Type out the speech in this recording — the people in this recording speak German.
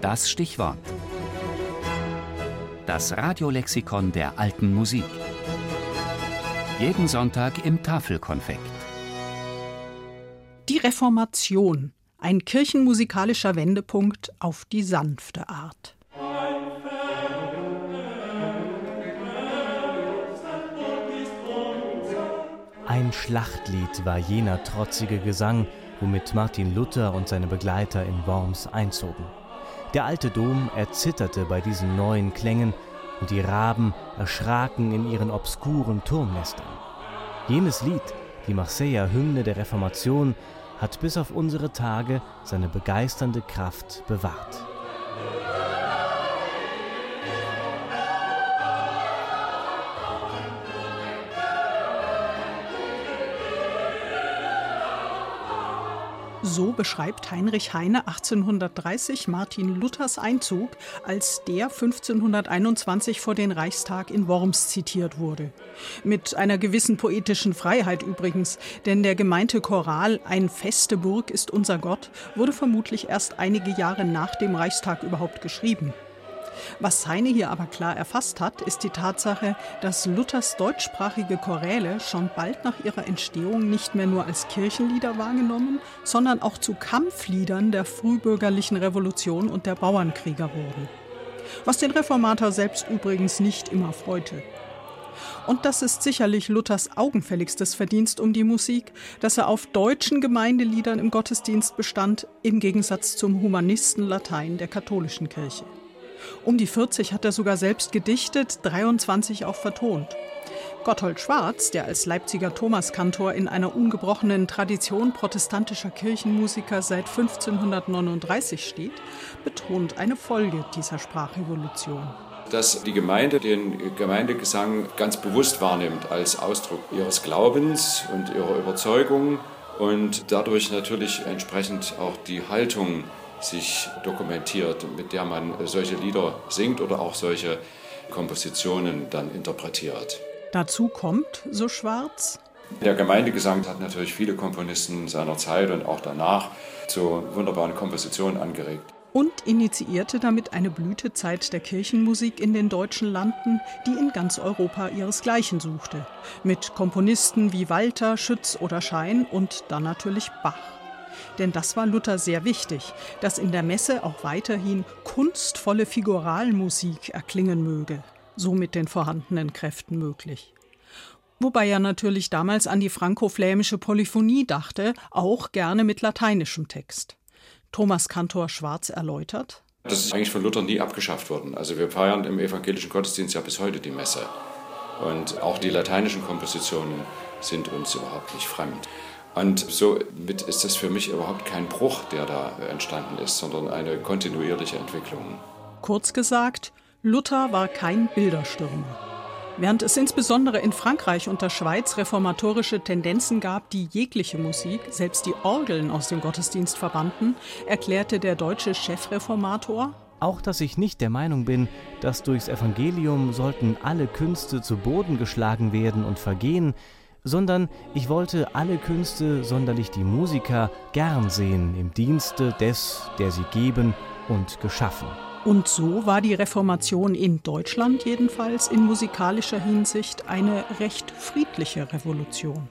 Das Stichwort. Das Radiolexikon der alten Musik. Jeden Sonntag im Tafelkonfekt. Die Reformation. Ein kirchenmusikalischer Wendepunkt auf die sanfte Art. Ein Schlachtlied war jener trotzige Gesang, womit Martin Luther und seine Begleiter in Worms einzogen. Der alte Dom erzitterte bei diesen neuen Klängen und die Raben erschraken in ihren obskuren Turmnestern. Jenes Lied, die Marseiller Hymne der Reformation, hat bis auf unsere Tage seine begeisternde Kraft bewahrt. So beschreibt Heinrich Heine 1830 Martin Luthers Einzug, als der 1521 vor den Reichstag in Worms zitiert wurde. Mit einer gewissen poetischen Freiheit übrigens, denn der gemeinte Choral Ein feste Burg ist unser Gott wurde vermutlich erst einige Jahre nach dem Reichstag überhaupt geschrieben. Was Heine hier aber klar erfasst hat, ist die Tatsache, dass Luthers deutschsprachige Choräle schon bald nach ihrer Entstehung nicht mehr nur als Kirchenlieder wahrgenommen, sondern auch zu Kampfliedern der frühbürgerlichen Revolution und der Bauernkrieger wurden. Was den Reformator selbst übrigens nicht immer freute. Und das ist sicherlich Luthers augenfälligstes Verdienst um die Musik, dass er auf deutschen Gemeindeliedern im Gottesdienst bestand, im Gegensatz zum Humanisten Latein der katholischen Kirche. Um die 40 hat er sogar selbst gedichtet, 23 auch vertont. Gotthold Schwarz, der als Leipziger Thomaskantor in einer ungebrochenen Tradition protestantischer Kirchenmusiker seit 1539 steht, betont eine Folge dieser Sprachrevolution. Dass die Gemeinde den Gemeindegesang ganz bewusst wahrnimmt als Ausdruck ihres Glaubens und ihrer Überzeugung und dadurch natürlich entsprechend auch die Haltung sich dokumentiert, mit der man solche Lieder singt oder auch solche Kompositionen dann interpretiert. Dazu kommt, so Schwarz, der Gemeindegesang hat natürlich viele Komponisten seiner Zeit und auch danach zu wunderbaren Kompositionen angeregt. Und initiierte damit eine Blütezeit der Kirchenmusik in den deutschen Landen, die in ganz Europa ihresgleichen suchte. Mit Komponisten wie Walter, Schütz oder Schein und dann natürlich Bach. Denn das war Luther sehr wichtig, dass in der Messe auch weiterhin kunstvolle Figuralmusik erklingen möge, so mit den vorhandenen Kräften möglich. Wobei er natürlich damals an die franco-flämische Polyphonie dachte, auch gerne mit lateinischem Text. Thomas Kantor Schwarz erläutert. Das ist eigentlich von Luther nie abgeschafft worden. Also wir feiern im evangelischen Gottesdienst ja bis heute die Messe. Und auch die lateinischen Kompositionen sind uns überhaupt nicht fremd. Und somit ist das für mich überhaupt kein Bruch, der da entstanden ist, sondern eine kontinuierliche Entwicklung. Kurz gesagt, Luther war kein Bilderstürmer. Während es insbesondere in Frankreich und der Schweiz reformatorische Tendenzen gab, die jegliche Musik, selbst die Orgeln aus dem Gottesdienst verbannten, erklärte der deutsche Chefreformator, auch dass ich nicht der Meinung bin, dass durchs Evangelium sollten alle Künste zu Boden geschlagen werden und vergehen, sondern ich wollte alle Künste, sonderlich die Musiker, gern sehen im Dienste des, der sie geben und geschaffen. Und so war die Reformation in Deutschland jedenfalls in musikalischer Hinsicht eine recht friedliche Revolution.